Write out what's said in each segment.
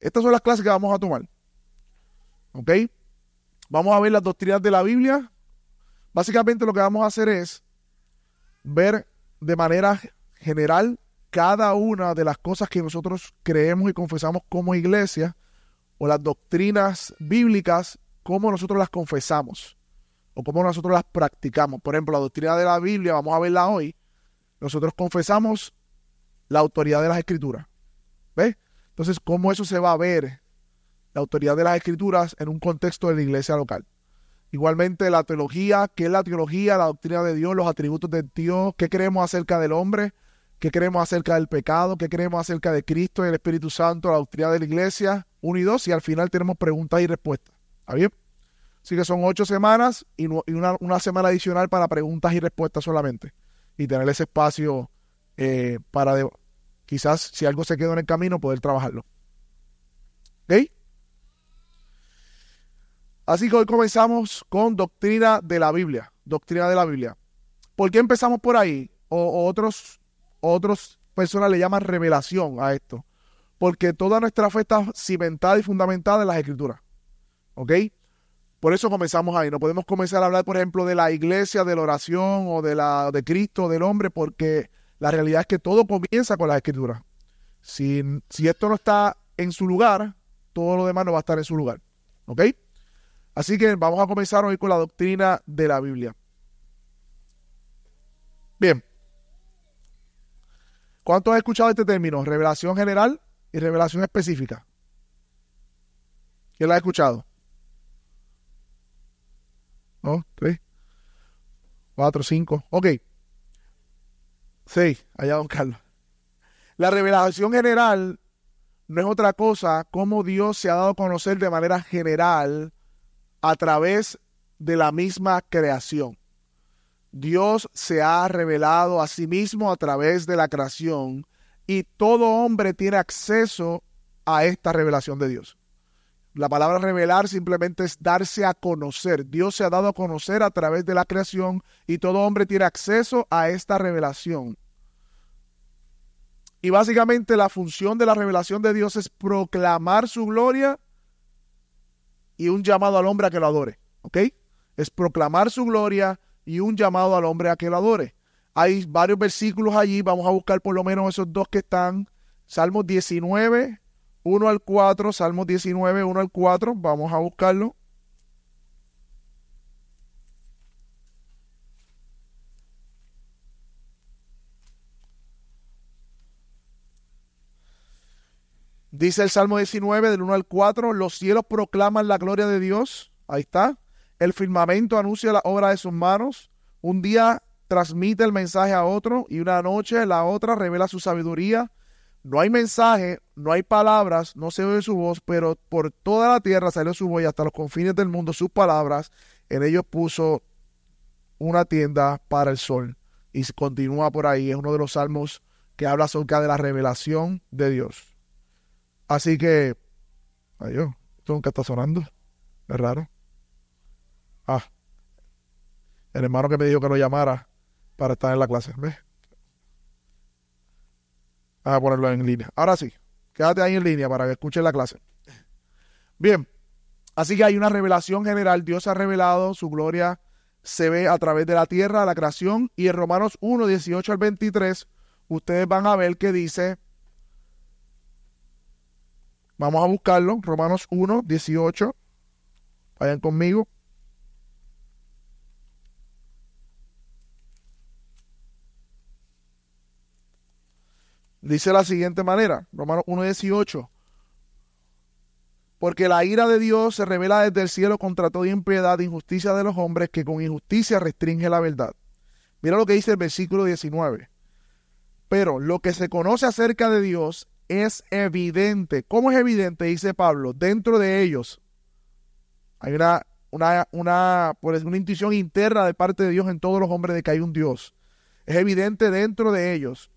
Estas son las clases que vamos a tomar. ¿Ok? Vamos a ver las doctrinas de la Biblia. Básicamente lo que vamos a hacer es ver de manera general cada una de las cosas que nosotros creemos y confesamos como iglesia o las doctrinas bíblicas, cómo nosotros las confesamos o cómo nosotros las practicamos. Por ejemplo, la doctrina de la Biblia, vamos a verla hoy, nosotros confesamos la autoridad de las escrituras. ¿Ves? Entonces, ¿cómo eso se va a ver? La autoridad de las escrituras en un contexto de la iglesia local. Igualmente la teología, ¿qué es la teología? La doctrina de Dios, los atributos de Dios, qué creemos acerca del hombre, qué creemos acerca del pecado, qué creemos acerca de Cristo y el Espíritu Santo, la doctrina de la iglesia, uno y dos, y al final tenemos preguntas y respuestas. ¿Está bien? Así que son ocho semanas y, una, semana adicional para preguntas y respuestas solamente. Y tener ese espacio eh, para quizás si algo se quedó en el camino, poder trabajarlo. ¿Ok? Así que hoy comenzamos con doctrina de la Biblia. Doctrina de la Biblia. ¿Por qué empezamos por ahí? O, otros, otros personas le llaman revelación a esto. Porque toda nuestra fe está cimentada y fundamentada en las escrituras. ¿Ok? Por eso comenzamos ahí. No podemos comenzar a hablar, por ejemplo, de la iglesia, de la oración o de la de Cristo, del hombre, porque la realidad es que todo comienza con las escrituras. Si, si esto no está en su lugar, todo lo demás no va a estar en su lugar. ¿Ok? Así que vamos a comenzar hoy con la doctrina de la Biblia. Bien. ¿Cuántos han escuchado este término? Revelación general y revelación específica. ¿Quién la ha escuchado? ¿No? ¿Tres? ¿Cuatro? ¿Cinco? Ok. Seis. Allá, don Carlos. La revelación general no es otra cosa como Dios se ha dado a conocer de manera general a través de la misma creación. Dios se ha revelado a sí mismo a través de la creación y todo hombre tiene acceso a esta revelación de Dios. La palabra revelar simplemente es darse a conocer. Dios se ha dado a conocer a través de la creación y todo hombre tiene acceso a esta revelación. Y básicamente la función de la revelación de Dios es proclamar su gloria y un llamado al hombre a que lo adore. ¿Ok? Es proclamar su gloria y un llamado al hombre a que lo adore. Hay varios versículos allí, vamos a buscar por lo menos esos dos que están. Salmos 19, 1 al 4, Salmos 19, 1 al 4, vamos a buscarlo. Dice el Salmo 19 del 1 al 4, los cielos proclaman la gloria de Dios. Ahí está. El firmamento anuncia la obra de sus manos. Un día transmite el mensaje a otro y una noche la otra revela su sabiduría. No hay mensaje, no hay palabras, no se oye su voz, pero por toda la tierra salió su voz y hasta los confines del mundo sus palabras. En ellos puso una tienda para el sol. Y continúa por ahí. Es uno de los salmos que habla acerca de la revelación de Dios. Así que, adiós, esto nunca está sonando. Es raro. Ah, el hermano que me dijo que lo llamara para estar en la clase. ¿Ves? A ponerlo en línea. Ahora sí, quédate ahí en línea para que escuches la clase. Bien, así que hay una revelación general. Dios ha revelado su gloria, se ve a través de la tierra, la creación. Y en Romanos 1, 18 al 23, ustedes van a ver que dice Vamos a buscarlo. Romanos 1, 18. Vayan conmigo. Dice la siguiente manera, Romanos 1, 18. Porque la ira de Dios se revela desde el cielo contra toda impiedad e injusticia de los hombres que con injusticia restringe la verdad. Mira lo que dice el versículo 19. Pero lo que se conoce acerca de Dios es evidente. ¿Cómo es evidente? Dice Pablo, dentro de ellos hay una, una, una, una intuición interna de parte de Dios en todos los hombres de que hay un Dios. Es evidente dentro de ellos.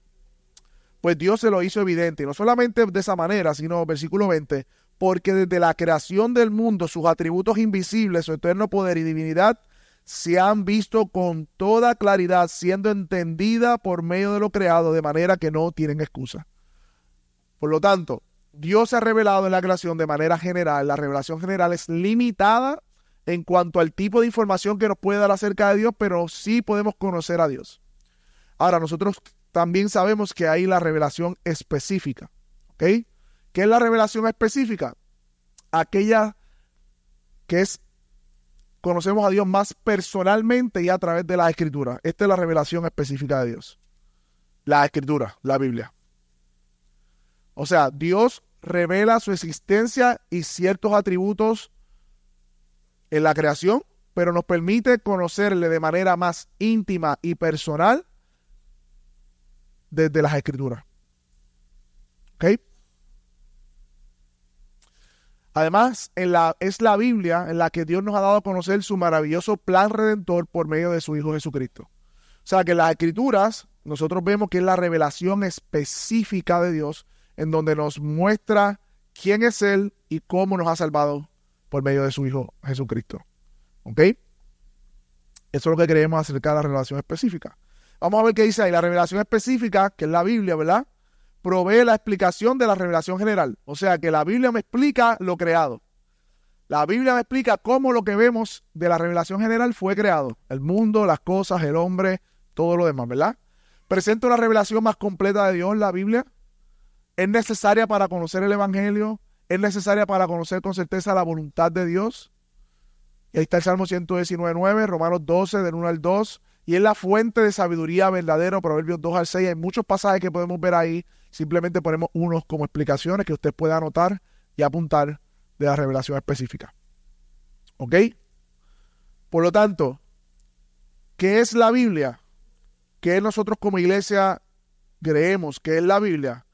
Pues Dios se lo hizo evidente. Y no solamente de esa manera, sino, versículo 20, porque desde la creación del mundo sus atributos invisibles, su eterno poder y divinidad, se han visto con toda claridad, siendo entendida por medio de lo creado, de manera que no tienen excusa. Por lo tanto, Dios se ha revelado en la creación de manera general. La revelación general es limitada en cuanto al tipo de información que nos puede dar acerca de Dios, pero sí podemos conocer a Dios. Ahora, nosotros también sabemos que hay la revelación específica. ¿Ok? ¿Qué es la revelación específica? Aquella que es conocemos a Dios más personalmente y a través de la escritura. Esta es la revelación específica de Dios. La escritura, la Biblia. O sea, Dios revela su existencia y ciertos atributos en la creación, pero nos permite conocerle de manera más íntima y personal desde las escrituras. ¿Ok? Además, es la Biblia en la que Dios nos ha dado a conocer su maravilloso plan redentor por medio de su Hijo Jesucristo. O sea que las escrituras nosotros vemos que es la revelación específica de Dios en donde nos muestra quién es Él y cómo nos ha salvado por medio de su Hijo Jesucristo. ¿Ok? Eso es lo que creemos acerca de la revelación específica. Vamos a ver qué dice ahí. La revelación específica, que es la Biblia, ¿verdad? provee la explicación de la revelación general. O sea que la Biblia me explica lo creado. La Biblia me explica cómo lo que vemos de la revelación general fue creado. El mundo, las cosas, el hombre, todo lo demás, ¿verdad? Presenta una revelación más completa de Dios, la Biblia. Es necesaria para conocer el Evangelio. Es necesaria para conocer con certeza la voluntad de Dios. Y ahí está el Salmo 119.9, Romanos 12, del 1 al 2. Y es la fuente de sabiduría verdadero, Proverbios 2 al 6. Hay muchos pasajes que podemos ver ahí Simplemente ponemos unos como explicaciones que usted pueda anotar y apuntar de la revelación específica. ¿Ok? Por lo tanto, ¿qué es la Biblia? ¿Qué nosotros como iglesia creemos que es la Biblia?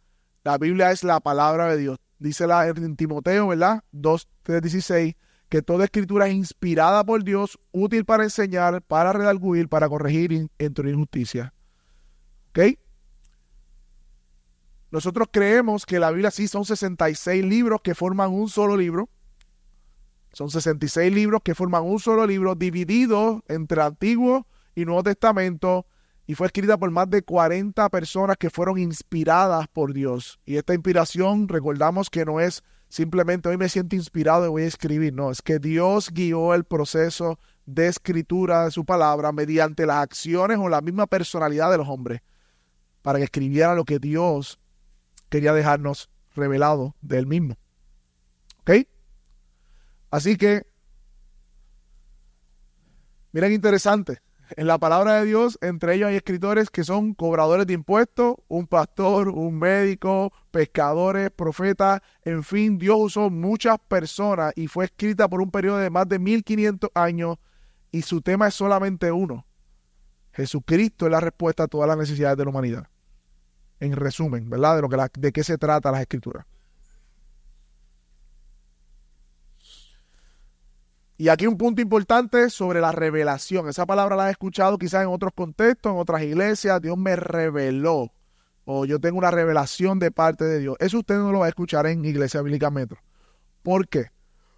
La Biblia es la palabra de Dios. Dice la en Timoteo, ¿verdad? 2, 3, 16, que toda escritura es inspirada por Dios, útil para enseñar, para redarguir, para corregir y instruir justicia. ¿Ok? Nosotros creemos que la Biblia sí son 66 libros que forman un solo libro. Son 66 libros que forman un solo libro dividido entre Antiguo y Nuevo Testamento y fue escrita por más de 40 personas que fueron inspiradas por Dios. Y esta inspiración, recordamos que no es simplemente hoy me siento inspirado y voy a escribir, no, es que Dios guió el proceso de escritura de su palabra mediante las acciones o la misma personalidad de los hombres para que escribieran lo que Dios quería dejarnos revelado de él mismo. ¿Ok? Así que, miren interesante, en la palabra de Dios, entre ellos hay escritores que son cobradores de impuestos, un pastor, un médico, pescadores, profetas, en fin, Dios usó muchas personas y fue escrita por un periodo de más de 1500 años y su tema es solamente uno. Jesucristo es la respuesta a todas las necesidades de la humanidad en resumen, ¿verdad? De, lo que de qué se trata las escrituras. Y aquí un punto importante sobre la revelación. Esa palabra la he escuchado quizás en otros contextos, en otras iglesias. Dios me reveló. O yo tengo una revelación de parte de Dios. Eso usted no lo va a escuchar en Iglesia Bíblica Metro. ¿Por qué?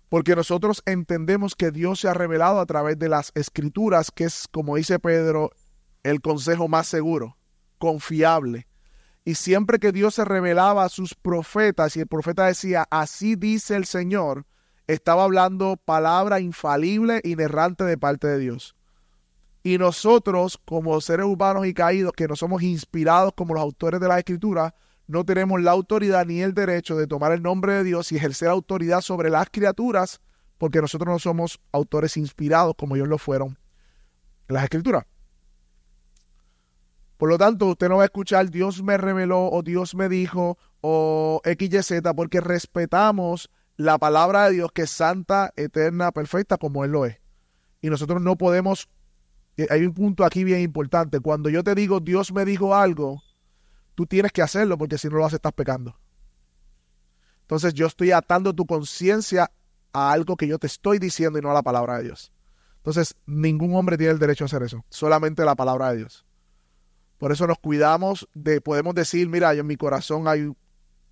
Porque nosotros entendemos que Dios se ha revelado a través de las escrituras, que es, como dice Pedro, el consejo más seguro, confiable, y siempre que Dios se revelaba a sus profetas y el profeta decía, así dice el Señor, estaba hablando palabra infalible, inerrante de parte de Dios. Y nosotros, como seres humanos y caídos, que no somos inspirados como los autores de la Escritura, no tenemos la autoridad ni el derecho de tomar el nombre de Dios y ejercer autoridad sobre las criaturas, porque nosotros no somos autores inspirados como ellos lo fueron en las Escrituras. Por lo tanto, usted no va a escuchar Dios me reveló o Dios me dijo o XYZ porque respetamos la palabra de Dios que es santa, eterna, perfecta como Él lo es. Y nosotros no podemos, eh, hay un punto aquí bien importante, cuando yo te digo Dios me dijo algo, tú tienes que hacerlo porque si no lo haces estás pecando. Entonces yo estoy atando tu conciencia a algo que yo te estoy diciendo y no a la palabra de Dios. Entonces ningún hombre tiene el derecho a hacer eso, solamente la palabra de Dios. Por eso nos cuidamos de, podemos decir, mira, en mi corazón hay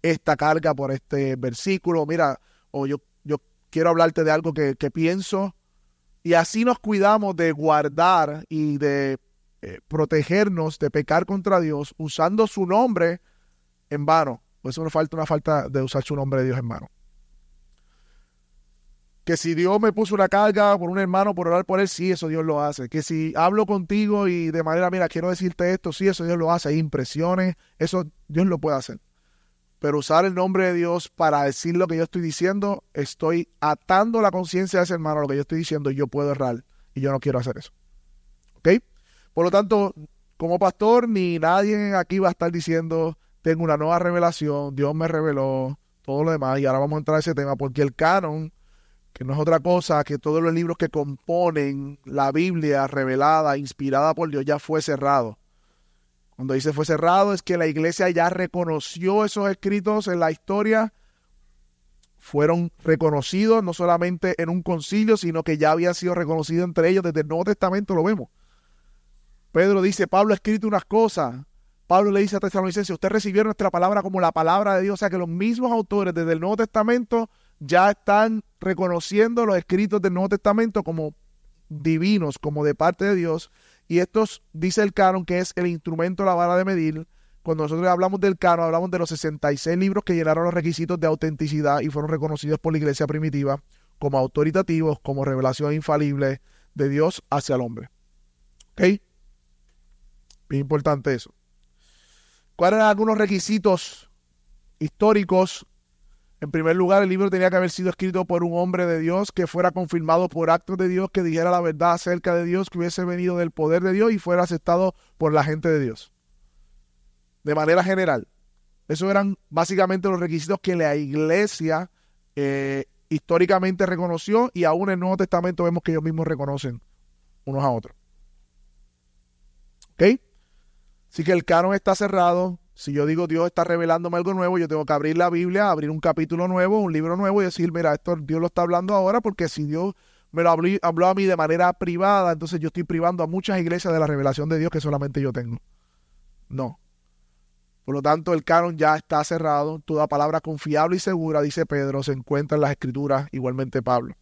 esta carga por este versículo, mira, o yo, yo quiero hablarte de algo que, pienso. Y así nos cuidamos de guardar y de eh, protegernos de pecar contra Dios usando su nombre en vano. pues eso no falta una falta de usar su nombre de Dios, hermano. Que si Dios me puso una carga por un hermano por orar por él, sí, eso Dios lo hace. Que si hablo contigo y de manera, mira, quiero decirte esto, sí, eso Dios lo hace. Impresiones, eso Dios lo puede hacer. Pero usar el nombre de Dios para decir lo que yo estoy diciendo, estoy atando la conciencia de ese hermano a lo que yo estoy diciendo y yo puedo errar. Y yo no quiero hacer eso. ¿Ok? Por lo tanto, como pastor, ni nadie aquí va a estar diciendo, tengo una nueva revelación, Dios me reveló, todo lo demás. Y ahora vamos a entrar a ese tema, porque el canon que no es otra cosa que todos los libros que componen la Biblia revelada, inspirada por Dios, ya fue cerrado. Cuando dice fue cerrado es que la iglesia ya reconoció esos escritos en la historia, fueron reconocidos no solamente en un concilio, sino que ya habían sido reconocidos entre ellos desde el Nuevo Testamento, lo vemos. Pedro dice, Pablo ha escrito unas cosas. Pablo le dice a Tesalonicenses, usted recibió nuestra palabra como la palabra de Dios, o sea que los mismos autores desde el Nuevo Testamento ya están reconociendo los escritos del Nuevo Testamento como divinos, como de parte de Dios. Y estos, dice el canon, que es el instrumento, la vara de medir. Cuando nosotros hablamos del canon, hablamos de los 66 libros que llenaron los requisitos de autenticidad y fueron reconocidos por la iglesia primitiva como autoritativos, como revelación infalible de Dios hacia el hombre. ¿Ok? Bien importante eso. ¿Cuáles eran algunos requisitos históricos en primer lugar, el libro tenía que haber sido escrito por un hombre de Dios que fuera confirmado por actos de Dios, que dijera la verdad acerca de Dios, que hubiese venido del poder de Dios y fuera aceptado por la gente de Dios. De manera general. Esos eran básicamente los requisitos que la iglesia eh, históricamente reconoció y aún en el Nuevo Testamento vemos que ellos mismos reconocen unos a otros. ¿Ok? Así que el canon está cerrado, si yo digo Dios está revelándome algo nuevo, yo tengo que abrir la Biblia, abrir un capítulo nuevo, un libro nuevo y decir, mira, esto Dios lo está hablando ahora porque si Dios me lo habló, a mí de manera privada, entonces yo estoy privando a muchas iglesias de la revelación de Dios que solamente yo tengo. No. Por lo tanto, el canon ya está cerrado. Toda palabra confiable y segura, dice Pedro, se encuentra en las escrituras, igualmente Pablo.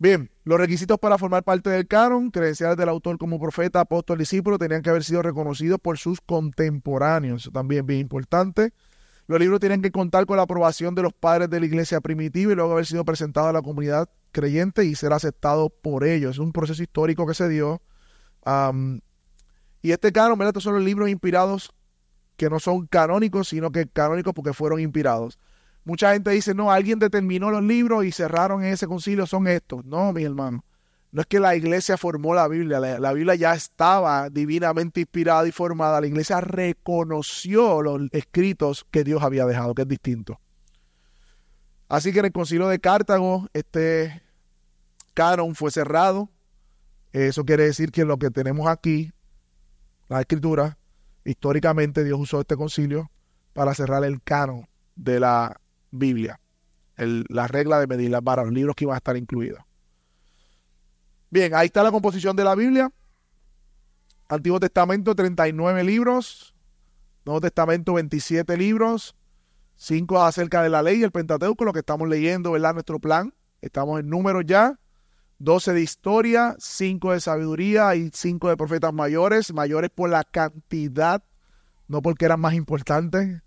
Bien, los requisitos para formar parte del canon, credenciales del autor como profeta, apóstol, discípulo, tenían que haber sido reconocidos por sus contemporáneos. Eso también bien importante. Los libros tienen que contar con la aprobación de los padres de la iglesia primitiva y luego haber sido presentados a la comunidad creyente y ser aceptados por ellos. Es un proceso histórico que se dio. y este canon, ¿verdad? Estos son los libros inspirados que no son canónicos, sino que canónicos porque fueron inspirados. Mucha gente dice, no, alguien determinó los libros y cerraron en ese concilio, son estos. No, mi hermano. No es que la iglesia formó la Biblia, la, Biblia ya estaba divinamente inspirada y formada. La iglesia reconoció los escritos que Dios había dejado, que es distinto. Así que en el concilio de Cartago, este canon fue cerrado. Eso quiere decir que lo que tenemos aquí, la escritura, históricamente Dios usó este concilio para cerrar el canon de la Biblia. la regla de medir las varas, los libros que iban a estar incluidos. Bien, ahí está la composición de la Biblia. Antiguo Testamento 39 libros, Nuevo Testamento 27 libros, 5 acerca de la ley, el Pentateuco, lo que estamos leyendo, ¿verdad? Nuestro plan. Estamos en números ya. 12 de historia, 5 de sabiduría y 5 de profetas mayores, mayores por la cantidad, no porque eran más importantes,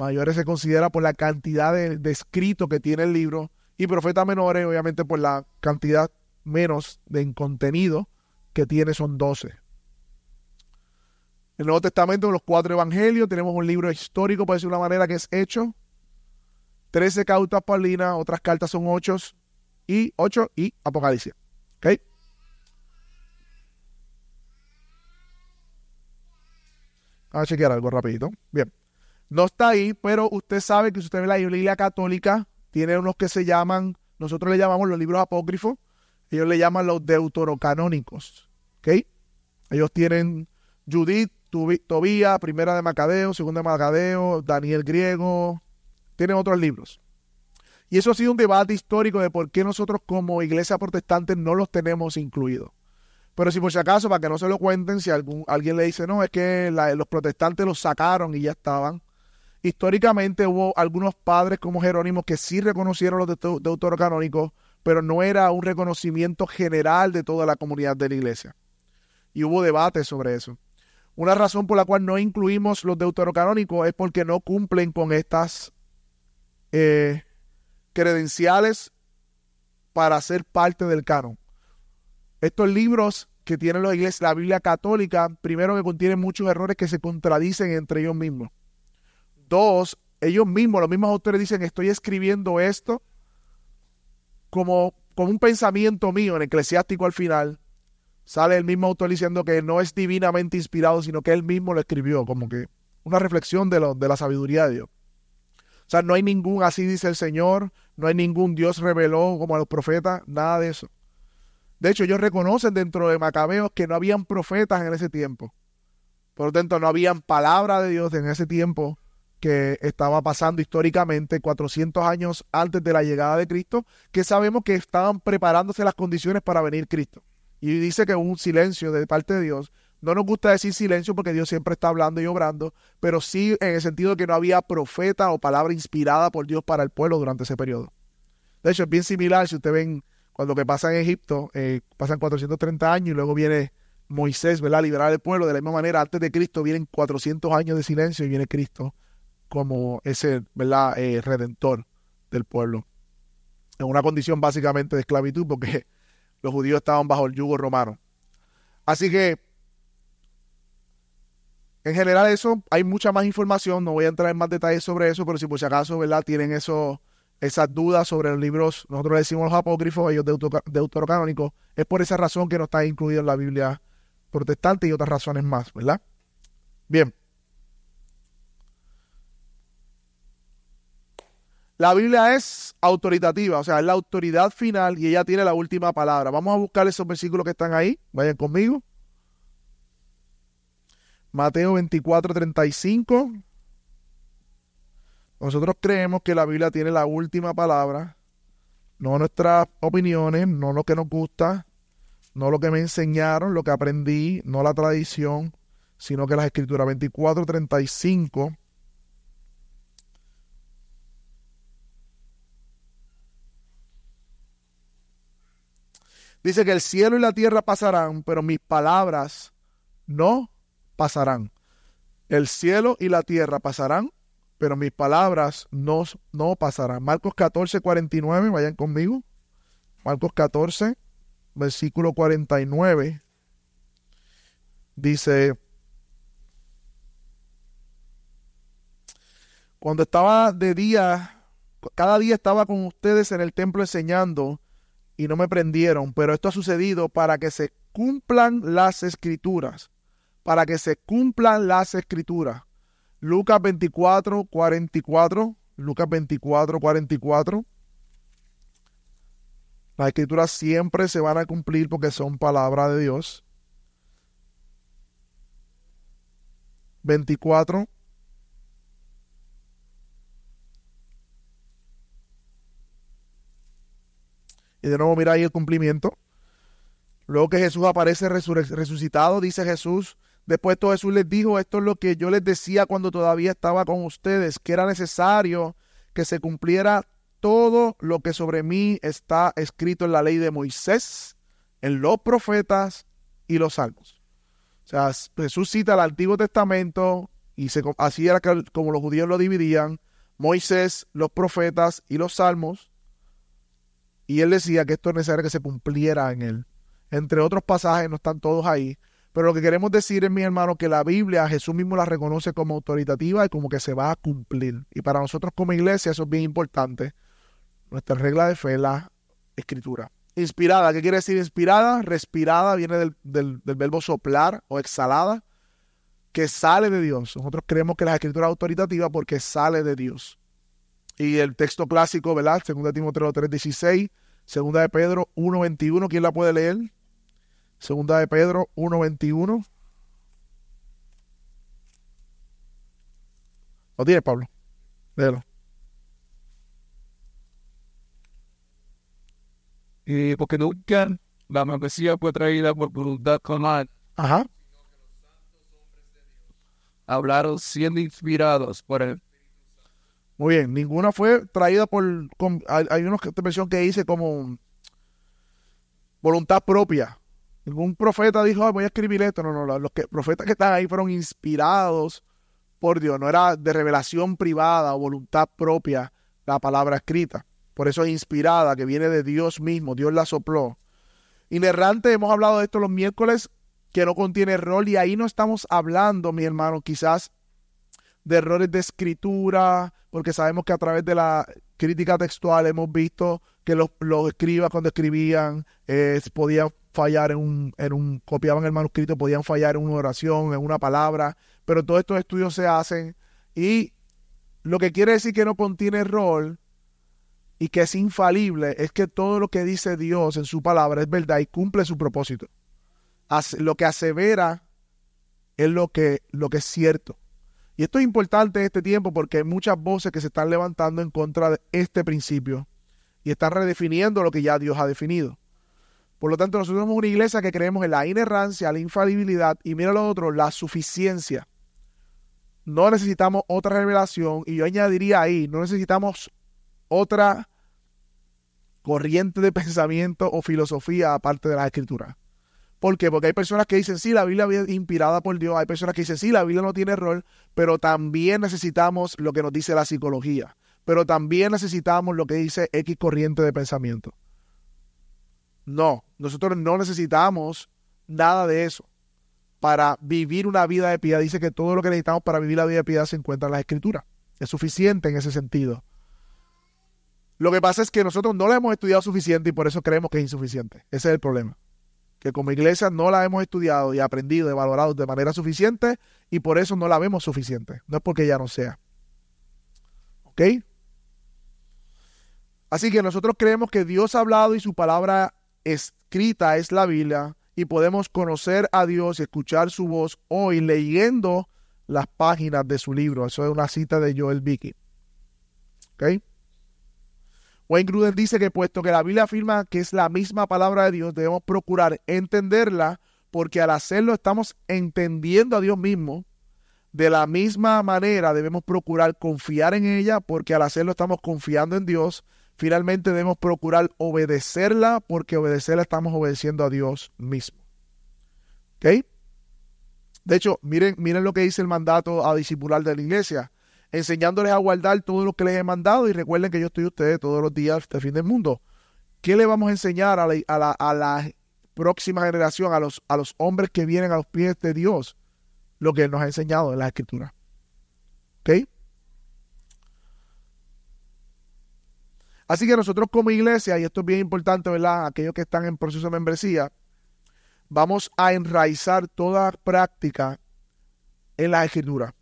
mayores se considera por la cantidad de, escrito que tiene el libro y profetas menores obviamente por la cantidad menos de contenido que tiene son 12. En el Nuevo Testamento, los cuatro evangelios, tenemos un libro histórico, por decir de una manera, que es Hecho. 13 cartas paulinas, otras cartas son 8 y 8 y Apocalipsis. ¿Ok? A chequear algo rapidito. Bien. No está ahí, pero usted sabe que si usted ve la Biblia católica, tiene unos que se llaman, nosotros le llamamos los libros apócrifos, ellos le llaman los deuterocanónicos. ¿Ok? Ellos tienen Judith, Tobía, Primera de Macadeo, Segunda de Macadeo, Daniel Griego, tienen otros libros. Y eso ha sido un debate histórico de por qué nosotros como iglesia protestante no los tenemos incluidos. Pero si por si acaso, para que no se lo cuenten, si algún, alguien le dice, no, es que los protestantes los sacaron y ya estaban, Históricamente hubo algunos padres como Jerónimo que sí reconocieron los deuterocanónicos, pero no era un reconocimiento general de toda la comunidad de la iglesia. Y hubo debate sobre eso. Una razón por la cual no incluimos los deuterocanónicos es porque no cumplen con estas eh, credenciales para ser parte del canon. Estos libros que tienen los iglesias, la Biblia católica, primero que contienen muchos errores que se contradicen entre ellos mismos. Dos, ellos mismos, los mismos autores dicen, estoy escribiendo esto como, como un pensamiento mío en eclesiástico al final. Sale el mismo autor diciendo que no es divinamente inspirado, sino que él mismo lo escribió, como que una reflexión de, lo, de la sabiduría de Dios. O sea, no hay ningún así dice el Señor, no hay ningún Dios reveló como a los profetas, nada de eso. De hecho, ellos reconocen dentro de Macabeos que no habían profetas en ese tiempo. Por lo tanto, no habían palabra de Dios en ese tiempo que estaba pasando históricamente 400 años antes de la llegada de Cristo, que sabemos que estaban preparándose las condiciones para venir Cristo. Y dice que un silencio de parte de Dios. No nos gusta decir silencio porque Dios siempre está hablando y obrando, pero sí en el sentido de que no había profeta o palabra inspirada por Dios para el pueblo durante ese periodo. De hecho, es bien similar si ustedes ven cuando que pasa en Egipto, eh, pasan 430 años y luego viene Moisés, ¿verdad? Liberar al pueblo. De la misma manera, antes de Cristo vienen 400 años de silencio y viene Cristo como ese, ¿verdad? Eh, redentor del pueblo. En una condición básicamente de esclavitud porque los judíos estaban bajo el yugo romano. Así que, en general eso, hay mucha más información, no voy a entrar en más detalles sobre eso, pero si por si acaso, ¿verdad? Tienen eso, esas dudas sobre los libros, nosotros decimos los apócrifos, ellos deuterocanónicos, es por esa razón que no está incluido en la Biblia protestante y otras razones más, ¿verdad? Bien. La Biblia es autoritativa, o sea, es la autoridad final y ella tiene la última palabra. Vamos a buscar esos versículos que están ahí. Vayan conmigo. Mateo 24, 35. Nosotros creemos que la Biblia tiene la última palabra, no nuestras opiniones, no lo que nos gusta, no lo que me enseñaron, lo que aprendí, no la tradición, sino que las escrituras 24, 35 Dice que el cielo y la tierra pasarán, pero mis palabras no pasarán. El cielo y la tierra pasarán, pero mis palabras no, no pasarán. Marcos 14, 49, vayan conmigo. Marcos 14, versículo 49. Dice, cuando estaba de día, cada día estaba con ustedes en el templo enseñando y no me prendieron, pero esto ha sucedido para que se cumplan las escrituras, para que se cumplan las escrituras. Lucas 24, 44, Lucas 24, 44. Las escrituras siempre se van a cumplir porque son palabra de Dios. 24, Y de nuevo mira ahí el cumplimiento. Luego que Jesús aparece resucitado, dice Jesús, después todo Jesús les dijo, esto es lo que yo les decía cuando todavía estaba con ustedes, que era necesario que se cumpliera todo lo que sobre mí está escrito en la ley de Moisés, en los profetas y los salmos. O sea, Jesús cita el Antiguo Testamento y así era como los judíos lo dividían, Moisés, los profetas y los salmos, y él decía que esto es necesario que se cumpliera en él. Entre otros pasajes, no están todos ahí. Pero lo que queremos decir es, mi hermano, que la Biblia, Jesús mismo la reconoce como autoritativa y como que se va a cumplir. Y para nosotros como iglesia eso es bien importante. Nuestra regla de fe es la escritura. Inspirada, ¿qué quiere decir inspirada? Respirada viene del, del, del verbo soplar o exhalada, que sale de Dios. Nosotros creemos que la escritura es autoritativa porque sale de Dios. Y el texto clásico, ¿verdad? Segunda Timoteo 3:16, Segunda de Pedro 1:21, ¿quién la puede leer? Segunda de Pedro 1:21. ¿Lo tiene, Pablo? Léelo. Y porque nunca la membresía fue traída por voluntad carnal. Ajá. Hablaron siendo inspirados por el muy bien, ninguna fue traída por... hay, una versión que dice como voluntad propia. Ningún profeta dijo, "Ay, voy a escribir esto. No, no, no. Los que, profetas que están ahí fueron inspirados por Dios. No era de revelación privada o voluntad propia la palabra escrita. Por eso es inspirada, que viene de Dios mismo. Dios la sopló. Inerrante, hemos hablado de esto los miércoles, que no contiene error. Y ahí no estamos hablando, mi hermano, quizás de errores de escritura, porque sabemos que a través de la crítica textual hemos visto que los, los escribas cuando escribían eh, podían fallar en un, en un, copiaban el manuscrito, podían fallar en una oración, en una palabra, pero todos estos estudios se hacen y lo que quiere decir que no contiene error y que es infalible es que todo lo que dice Dios en su palabra es verdad y cumple su propósito. Lo que asevera es lo que, lo que es cierto. Y esto es importante en este tiempo porque hay muchas voces que se están levantando en contra de este principio y están redefiniendo lo que ya Dios ha definido. Por lo tanto, nosotros somos una iglesia que creemos en la inerrancia, la infalibilidad y mira lo otro, la suficiencia. No necesitamos otra revelación y yo añadiría ahí, no necesitamos otra corriente de pensamiento o filosofía aparte de la escritura. ¿Por qué? Porque hay personas que dicen, sí, la Biblia es inspirada por Dios. Hay personas que dicen, sí, la Biblia no tiene error, pero también necesitamos lo que nos dice la psicología. Pero también necesitamos lo que dice X corriente de pensamiento. No, nosotros no necesitamos nada de eso para vivir una vida de piedad. Dice que todo lo que necesitamos para vivir la vida de piedad se encuentra en la Escritura. Es suficiente en ese sentido. Lo que pasa es que nosotros no la hemos estudiado suficiente y por eso creemos que es insuficiente. Ese es el problema. Que como iglesia no la hemos estudiado y aprendido y valorado de manera suficiente y por eso no la vemos suficiente. No es porque ya no sea. ¿Ok? Así que nosotros creemos que Dios ha hablado y su palabra escrita es la Biblia y podemos conocer a Dios y escuchar su voz hoy leyendo las páginas de su libro. Eso es una cita de Joel Vicky. ¿Ok? Wayne Gruden dice que puesto que la Biblia afirma que es la misma palabra de Dios, debemos procurar entenderla porque al hacerlo estamos entendiendo a Dios mismo. De la misma manera debemos procurar confiar en ella porque al hacerlo estamos confiando en Dios Finalmente debemos procurar obedecerla porque obedecerla estamos obedeciendo a Dios mismo. ¿Ok? De hecho, miren, miren lo que dice el mandato a discipular de la iglesia, enseñándoles a guardar todo lo que les he mandado y recuerden que yo estoy ustedes todos los días de fin del mundo. ¿Qué le vamos a enseñar a la, a la, próxima generación, a los, a los hombres que vienen a los pies de Dios? Lo que nos ha enseñado en la Escritura. ¿Ok? Así que nosotros como iglesia, y esto es bien importante, ¿verdad? Aquellos que están en proceso de membresía, vamos a enraizar toda práctica en la escritura.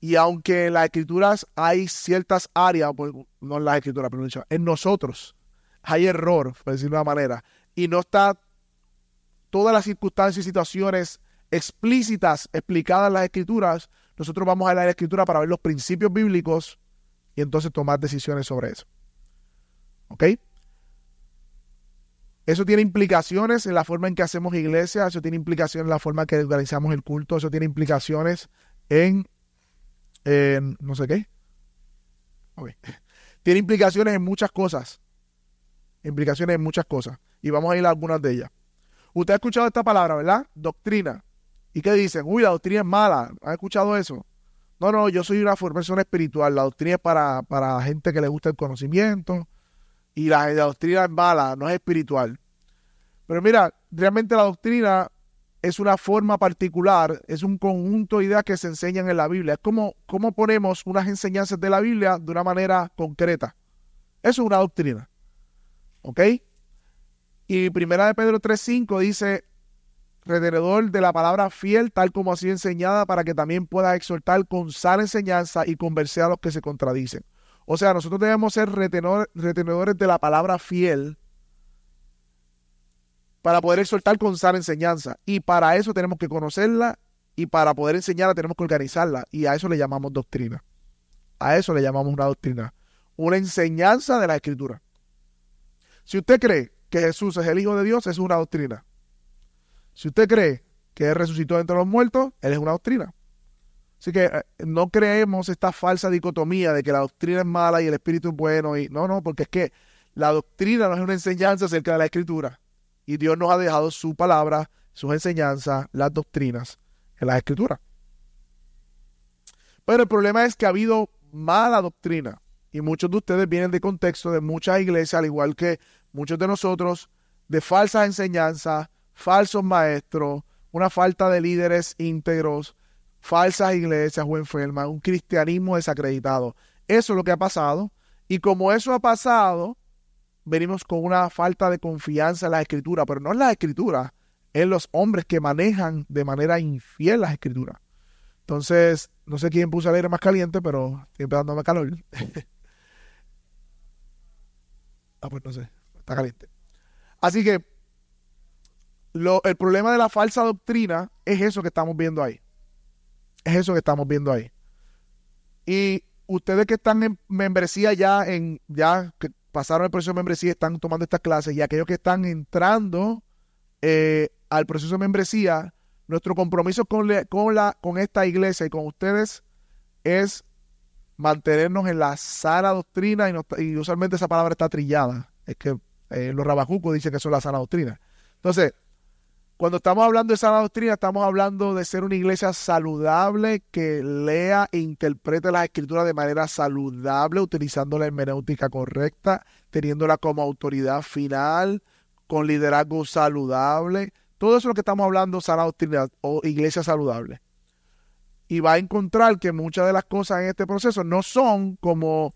Y aunque en las escrituras hay ciertas áreas, pues, no en las escrituras, pero en nosotros hay error, por decirlo de una manera, y no está todas las circunstancias y situaciones explícitas explicadas en las escrituras, nosotros vamos a la escritura para ver los principios bíblicos y entonces tomar decisiones sobre eso. ¿Ok? Eso tiene implicaciones en la forma en que hacemos iglesia, eso tiene implicaciones en la forma en que organizamos el culto, eso tiene implicaciones en, no sé qué. Tiene implicaciones en muchas cosas. Implicaciones en muchas cosas. Y vamos a ir a algunas de ellas. Usted ha escuchado esta palabra, ¿verdad? Doctrina. ¿Y qué dicen? Uy, la doctrina es mala. ¿Han escuchado eso? No, no, yo soy una persona espiritual. La doctrina es para, para gente que le gusta el conocimiento y la, doctrina es mala, no es espiritual. Pero mira, realmente la doctrina es una forma particular, es un conjunto de ideas que se enseñan en la Biblia. Es como, como ponemos unas enseñanzas de la Biblia de una manera concreta. Eso es una doctrina. ¿Ok? Y primera de Pedro 3.5 dice, retenedor de la palabra fiel, tal como ha sido enseñada, para que también pueda exhortar con sana enseñanza y convencer a los que se contradicen. O sea, nosotros debemos ser retenedores de la palabra fiel para poder exhortar con sana enseñanza. Y para eso tenemos que conocerla y para poder enseñarla tenemos que organizarla. Y a eso le llamamos doctrina. A eso le llamamos una doctrina. Una enseñanza de la escritura. Si usted cree que Jesús es el Hijo de Dios, es una doctrina. Si usted cree que Él resucitó entre los muertos, Él es una doctrina. Así que eh, no creemos esta falsa dicotomía de que la doctrina es mala y el espíritu es bueno. Y, no, no, porque es que la doctrina no es una enseñanza acerca de la escritura. Y Dios nos ha dejado su palabra, sus enseñanzas, las doctrinas en las escrituras. Pero el problema es que ha habido mala doctrina. Y muchos de ustedes vienen de contexto de muchas iglesias, al igual que muchos de nosotros, de falsas enseñanzas, falsos maestros, una falta de líderes íntegros, falsas iglesias o enfermas, un cristianismo desacreditado. Eso es lo que ha pasado. Y como eso ha pasado, venimos con una falta de confianza en la escritura, pero no en la escritura, en los hombres que manejan de manera infiel las escrituras. Entonces, no sé quién puso el aire más caliente, pero empezando a calor. ah, pues no sé, está caliente. Así que el problema de la falsa doctrina es eso que estamos viendo ahí. Es eso que estamos viendo ahí. Y ustedes que están en membresía ya, en ya que pasaron el proceso de membresía, están tomando estas clases, y aquellos que están entrando eh, al proceso de membresía, nuestro compromiso con, la, con esta iglesia y con ustedes es mantenernos en la sana doctrina, y, usualmente esa palabra está trillada. Es que eh, los rabajucos dicen que es la sana doctrina. Entonces, cuando estamos hablando de sana doctrina, estamos hablando de ser una iglesia saludable que lea e interprete las escrituras de manera saludable, utilizando la hermenéutica correcta, teniéndola como autoridad final, con liderazgo saludable. Todo eso es lo que estamos hablando, sana doctrina o iglesia saludable. Y va a encontrar que muchas de las cosas en este proceso no son como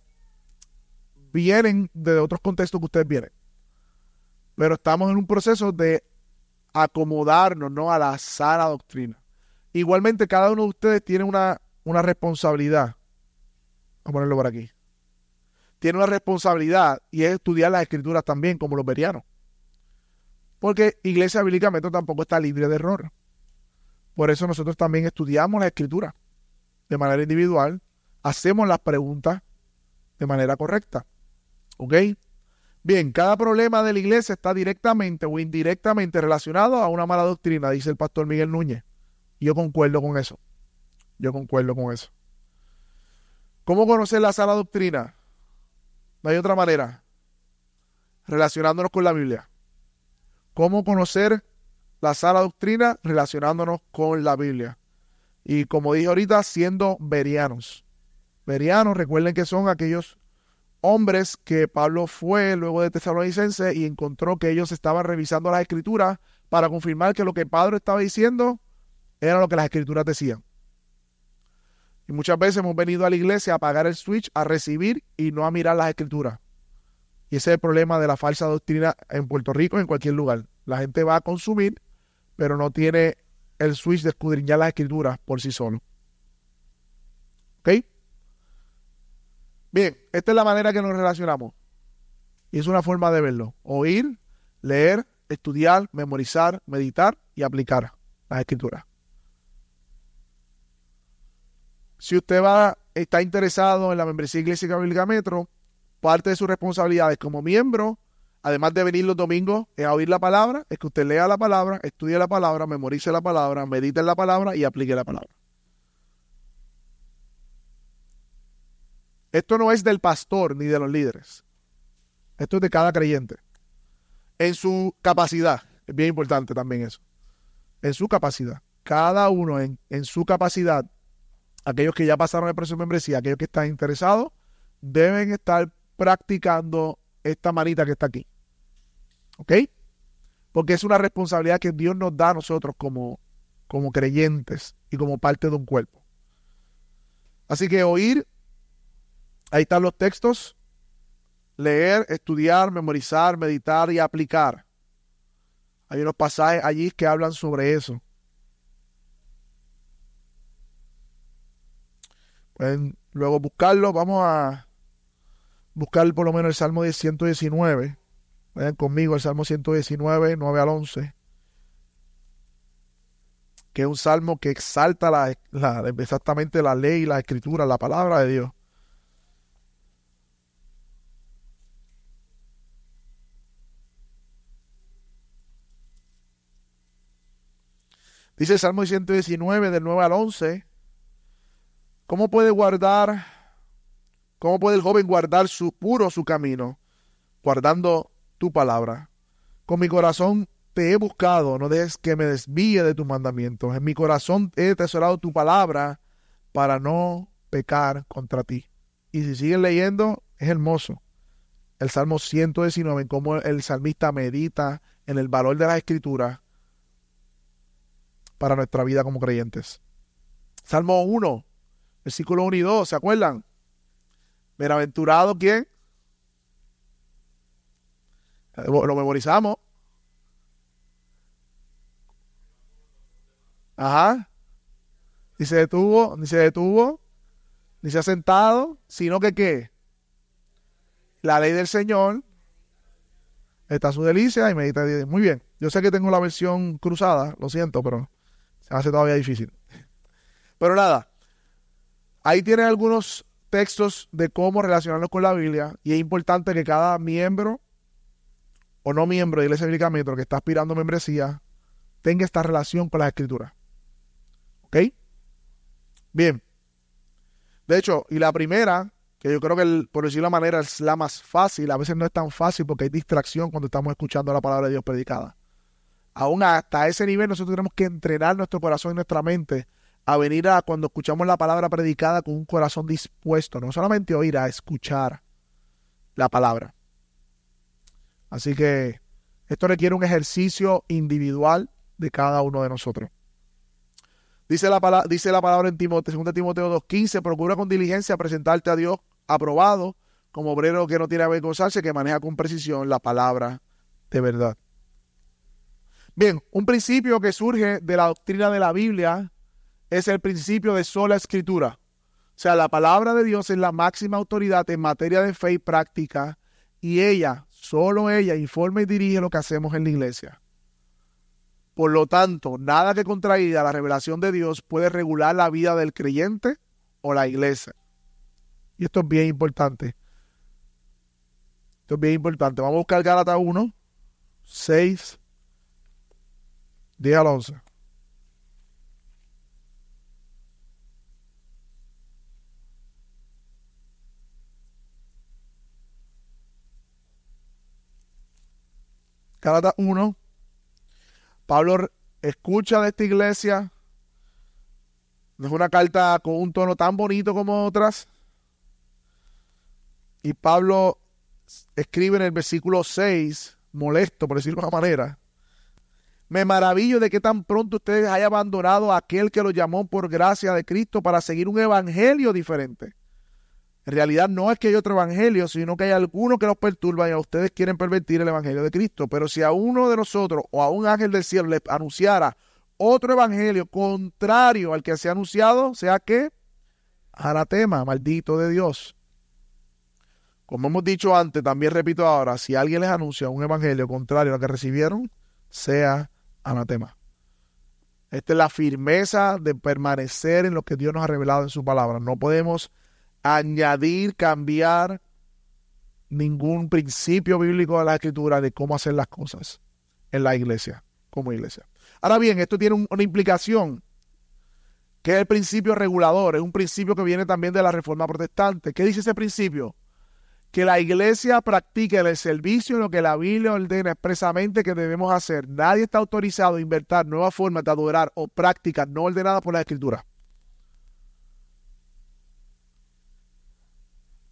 vienen de otros contextos que ustedes vienen. Pero estamos en un proceso de acomodarnos ¿no? a la sana doctrina. Igualmente, cada uno de ustedes tiene una, una responsabilidad. Vamos a ponerlo por aquí. Tiene una responsabilidad y es estudiar las escrituras también, como los verianos. Porque Iglesia Bíblica tampoco está libre de error. Por eso nosotros también estudiamos la escritura de manera individual, hacemos las preguntas de manera correcta. ¿Ok? Bien, cada problema de la iglesia está directamente o indirectamente relacionado a una mala doctrina, dice el pastor Miguel Núñez. yo concuerdo con eso. Yo concuerdo con eso. ¿Cómo conocer la sana doctrina? No hay otra manera. Relacionándonos con la Biblia. ¿Cómo conocer la sana doctrina? Relacionándonos con la Biblia. Y como dije ahorita, siendo verianos. Verianos, recuerden que son aquellos hombres que Pablo fue luego de Tesalonicense y encontró que ellos estaban revisando las escrituras para confirmar que lo que Pablo estaba diciendo era lo que las escrituras decían. Y muchas veces hemos venido a la iglesia a apagar el switch, a recibir y no a mirar las escrituras. Y ese es el problema de la falsa doctrina en Puerto Rico, en cualquier lugar. La gente va a consumir, pero no tiene el switch de escudriñar las escrituras por sí solo. ¿Ok? Bien, esta es la manera que nos relacionamos. Y es una forma de verlo. Oír, leer, estudiar, memorizar, meditar y aplicar las escrituras. Si usted va, está interesado en la membresía Iglesia Bíblica Metro, parte de sus responsabilidades como miembro, además de venir los domingos, es oír la palabra, es que usted lea la palabra, estudie la palabra, memorice la palabra, medite la palabra y aplique la palabra. Esto no es del pastor ni de los líderes. Esto es de cada creyente. En su capacidad. Es bien importante también eso. En su capacidad. Cada uno en, su capacidad. Aquellos que ya pasaron el proceso de membresía, aquellos que están interesados, deben estar practicando esta manita que está aquí. ¿Ok? Porque es una responsabilidad que Dios nos da a nosotros como, como creyentes y como parte de un cuerpo. Así que oír Ahí están los textos. Leer, estudiar, memorizar, meditar y aplicar. Hay unos pasajes allí que hablan sobre eso. Pueden luego buscarlo. Vamos a buscar por lo menos el Salmo 119. Vayan conmigo el Salmo 119, 9 al 11. Que es un salmo que exalta exactamente la ley, la escritura, la palabra de Dios. Dice el Salmo 119 del 9 al 11. ¿Cómo puede guardar, cómo puede el joven guardar su puro su camino, guardando tu palabra? Con mi corazón te he buscado, no dejes que me desvíe de tus mandamientos. En mi corazón he atesorado tu palabra para no pecar contra ti. Y si siguen leyendo, es hermoso. El Salmo 119, en cómo el salmista medita en el valor de las escrituras para nuestra vida como creyentes. Salmo 1, versículo 1 y 2, ¿se acuerdan? Bienaventurado quién? Lo memorizamos. Ajá. Ni se detuvo, ni se detuvo, ni se ha sentado, sino que qué? La ley del Señor está su delicia y medita. Muy bien. Yo sé que tengo la versión cruzada, lo siento, pero hace todavía difícil. Pero nada, ahí tienen algunos textos de cómo relacionarnos con la Biblia y es importante que cada miembro o no miembro de Iglesia Bíblica Metro que está aspirando a membresía tenga esta relación con las escrituras. ¿Ok? Bien. De hecho, y la primera, que yo creo que por decirlo de manera es la más fácil, a veces no es tan fácil porque hay distracción cuando estamos escuchando la palabra de Dios predicada. Aún hasta ese nivel nosotros tenemos que entrenar nuestro corazón y nuestra mente a venir a cuando escuchamos la palabra predicada con un corazón dispuesto, no solamente oír, a escuchar la palabra. Así que esto requiere un ejercicio individual de cada uno de nosotros. Dice la, palabra, dice la palabra en Timoteo, 2 Timoteo 2.15, procura con diligencia presentarte a Dios aprobado como obrero que no tiene avergonzarse, que maneja con precisión la palabra de verdad. Bien, un principio que surge de la doctrina de la Biblia es el principio de sola escritura. O sea, la palabra de Dios es la máxima autoridad en materia de fe y práctica y ella, solo ella, informa y dirige lo que hacemos en la iglesia. Por lo tanto, nada que contraiga la revelación de Dios puede regular la vida del creyente o la iglesia. Y esto es bien importante. Esto es bien importante. Vamos a buscar Gálatas 1, 6, 10 al 11. Gálatas 1. Pablo escucha de esta iglesia. Es una carta con un tono tan bonito como otras. Y Pablo escribe en el versículo 6, molesto por decirlo de una manera, me maravillo de que tan pronto ustedes hayan abandonado a aquel que los llamó por gracia de Cristo para seguir un evangelio diferente. En realidad no es que hay otro evangelio, sino que hay alguno que los perturba y a ustedes quieren pervertir el evangelio de Cristo. Pero si a uno de nosotros o a un ángel del cielo les anunciara otro evangelio contrario al que se ha anunciado, sea que anatema, maldito de Dios. Como hemos dicho antes, también repito ahora, si alguien les anuncia un evangelio contrario al que recibieron, sea anatema. Esta es la firmeza de permanecer en lo que Dios nos ha revelado en su palabra. No podemos añadir, cambiar ningún principio bíblico de la escritura de cómo hacer las cosas en la iglesia, como iglesia. Ahora bien, esto tiene una implicación, que es el principio regulador, es un principio que viene también de la reforma protestante. ¿Qué dice ese principio? Que la iglesia practique el servicio en lo que la Biblia ordena expresamente que debemos hacer. Nadie está autorizado a inventar nuevas formas de adorar o prácticas no ordenadas por la Escritura.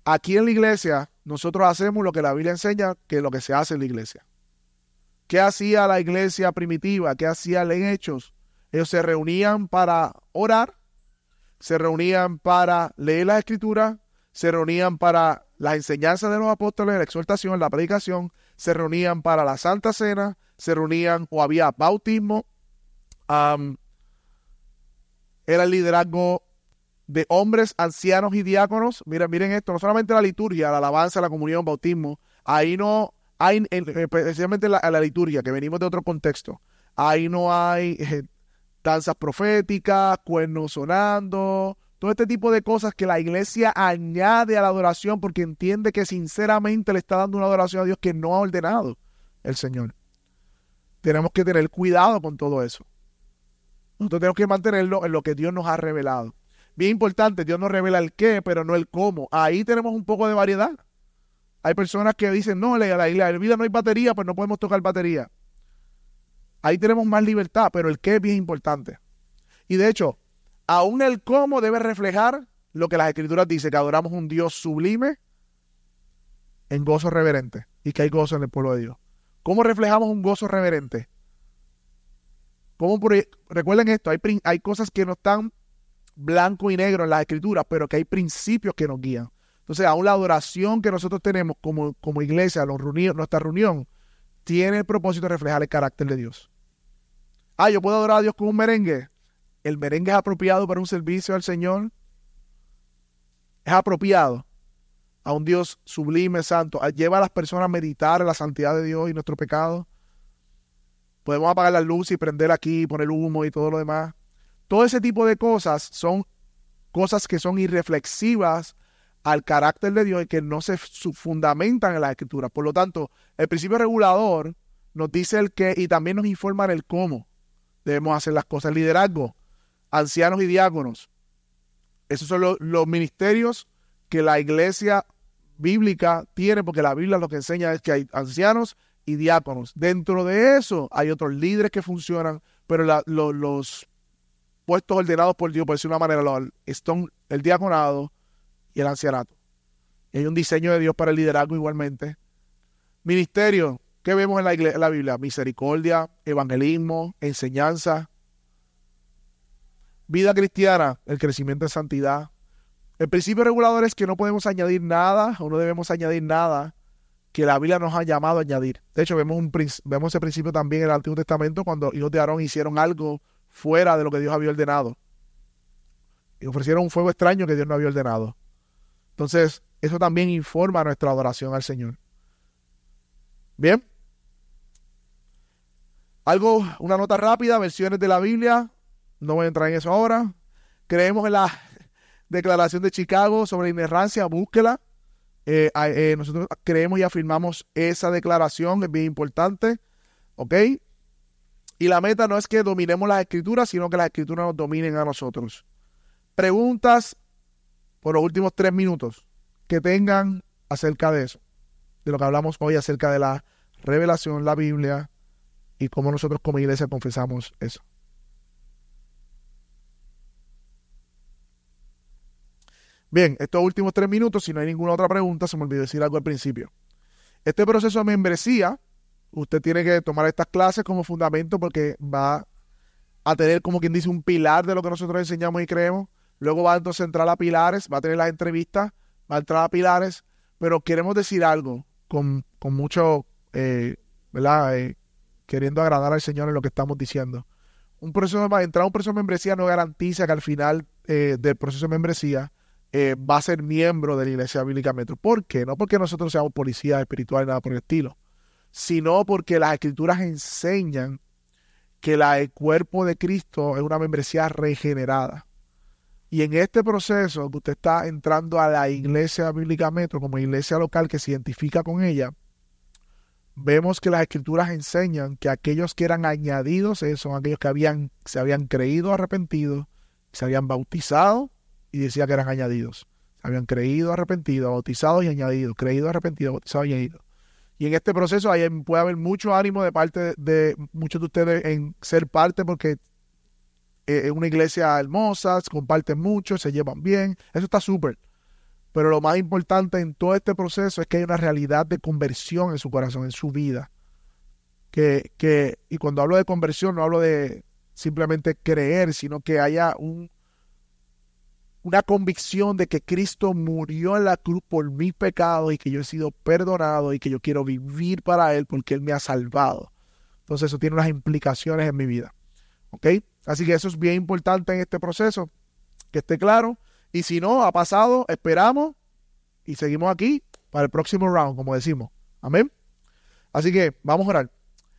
Aquí en la iglesia, nosotros hacemos lo que la Biblia enseña, que es lo que se hace en la iglesia. ¿Qué hacía la iglesia primitiva? ¿Qué hacía en Hechos? Ellos se reunían para orar, se reunían para leer la escritura, se reunían para las enseñanzas de los apóstoles, la exhortación, la predicación, se reunían para la Santa Cena, se reunían o había bautismo, era el liderazgo de hombres, ancianos y diáconos. Miren, miren esto, no solamente la liturgia, la alabanza, la comunión, bautismo, ahí no hay, especialmente la, la liturgia, que venimos de otro contexto, ahí no hay eh, danzas proféticas, cuernos sonando, todo este tipo de cosas que la iglesia añade a la adoración porque entiende que sinceramente le está dando una adoración a Dios que no ha ordenado el Señor. Tenemos que tener cuidado con todo eso. Nosotros tenemos que mantenerlo en lo que Dios nos ha revelado. Bien importante, Dios nos revela el qué, pero no el cómo. Ahí tenemos un poco de variedad. Hay personas que dicen, no, la, la, la vida no hay batería, pues no podemos tocar batería. Ahí tenemos más libertad, pero el qué es bien importante. Y de hecho, aún el cómo debe reflejar lo que las escrituras dicen, que adoramos un Dios sublime en gozo reverente y que hay gozo en el pueblo de Dios. ¿Cómo reflejamos un gozo reverente? ¿Cómo recuerden esto, hay, hay cosas que no están blanco y negro en las escrituras, pero que hay principios que nos guían. Entonces, aún la adoración que nosotros tenemos como, como iglesia, los nuestra reunión, tiene el propósito de reflejar el carácter de Dios. Ah, yo puedo adorar a Dios con un merengue. El merengue es apropiado para un servicio al Señor. Es apropiado a un Dios sublime, santo. Lleva a las personas a meditar en la santidad de Dios y nuestro pecado. Podemos apagar la luz y prender aquí, poner humo y todo lo demás. Todo ese tipo de cosas son cosas que son irreflexivas al carácter de Dios y que no se fundamentan en la escritura. Por lo tanto, el principio regulador nos dice el qué y también nos informa el cómo debemos hacer las cosas. Liderazgo, ancianos y diáconos. Esos son los, ministerios que la iglesia bíblica tiene, porque la Biblia lo que enseña es que hay ancianos y diáconos. Dentro de eso hay otros líderes que funcionan, pero los puestos ordenados por Dios, por decir de una manera, son el diaconado, y el ancianato. Hay un diseño de Dios para el liderazgo igualmente. Ministerio, ¿qué vemos en la, en la Biblia? Misericordia, evangelismo, enseñanza. Vida cristiana, el crecimiento en santidad. El principio regulador es que no podemos añadir nada o no debemos añadir nada que la Biblia nos ha llamado a añadir. De hecho, vemos, un, vemos ese principio también en el Antiguo Testamento cuando hijos de Aarón hicieron algo fuera de lo que Dios había ordenado. Y ofrecieron un fuego extraño que Dios no había ordenado. Entonces, eso también informa nuestra adoración al Señor. Bien. Algo, una nota rápida, versiones de la Biblia. No voy a entrar en eso ahora. Creemos en la Declaración de Chicago sobre inerrancia, búsquela. Eh, eh, nosotros creemos y afirmamos esa declaración, es bien importante. ¿Ok? Y la meta no es que dominemos las escrituras, sino que las escrituras nos dominen a nosotros. Preguntas por los últimos tres minutos que tengan acerca de eso, de lo que hablamos hoy acerca de la revelación, la Biblia y cómo nosotros como iglesia confesamos eso. Bien, estos últimos tres minutos, si no hay ninguna otra pregunta, se me olvidó decir algo al principio. Este proceso de membresía, usted tiene que tomar estas clases como fundamento porque va a tener, como quien dice, un pilar de lo que nosotros enseñamos y creemos. Luego va entonces a entrar a Pilares, va a tener las entrevistas, va a entrar a Pilares, pero queremos decir algo con, mucho, eh, ¿verdad? Eh, queriendo agradar al Señor en lo que estamos diciendo. Un proceso de, entrar a un proceso de membresía no garantiza que al final eh, del proceso de membresía va a ser miembro de la Iglesia Bíblica Metro. ¿Por qué? No porque nosotros seamos policías espirituales, nada por el estilo, sino porque las escrituras enseñan que la, el cuerpo de Cristo es una membresía regenerada. Y en este proceso que usted está entrando a la iglesia bíblica metro como iglesia local que se identifica con ella, vemos que las escrituras enseñan que aquellos que eran añadidos eh, son aquellos que habían, se habían creído arrepentidos, se habían bautizado y decía que eran añadidos. Habían creído arrepentidos, bautizados y añadidos, creído arrepentidos, bautizados y añadidos. Y en este proceso puede haber mucho ánimo de parte de, muchos de ustedes en ser parte porque es eh, una iglesia hermosa, comparten mucho, se llevan bien, eso está súper. Pero lo más importante en todo este proceso es que hay una realidad de conversión en su corazón, en su vida. Que, que, y cuando hablo de conversión no hablo de simplemente creer, sino que haya un, una convicción de que Cristo murió en la cruz por mis pecados y que yo he sido perdonado y que yo quiero vivir para Él porque Él me ha salvado. Entonces eso tiene unas implicaciones en mi vida. ¿Ok? Así que eso es bien importante en este proceso, que esté claro. Y si no, ha pasado, esperamos y seguimos aquí para el próximo round, como decimos. Amén. Así que vamos a orar.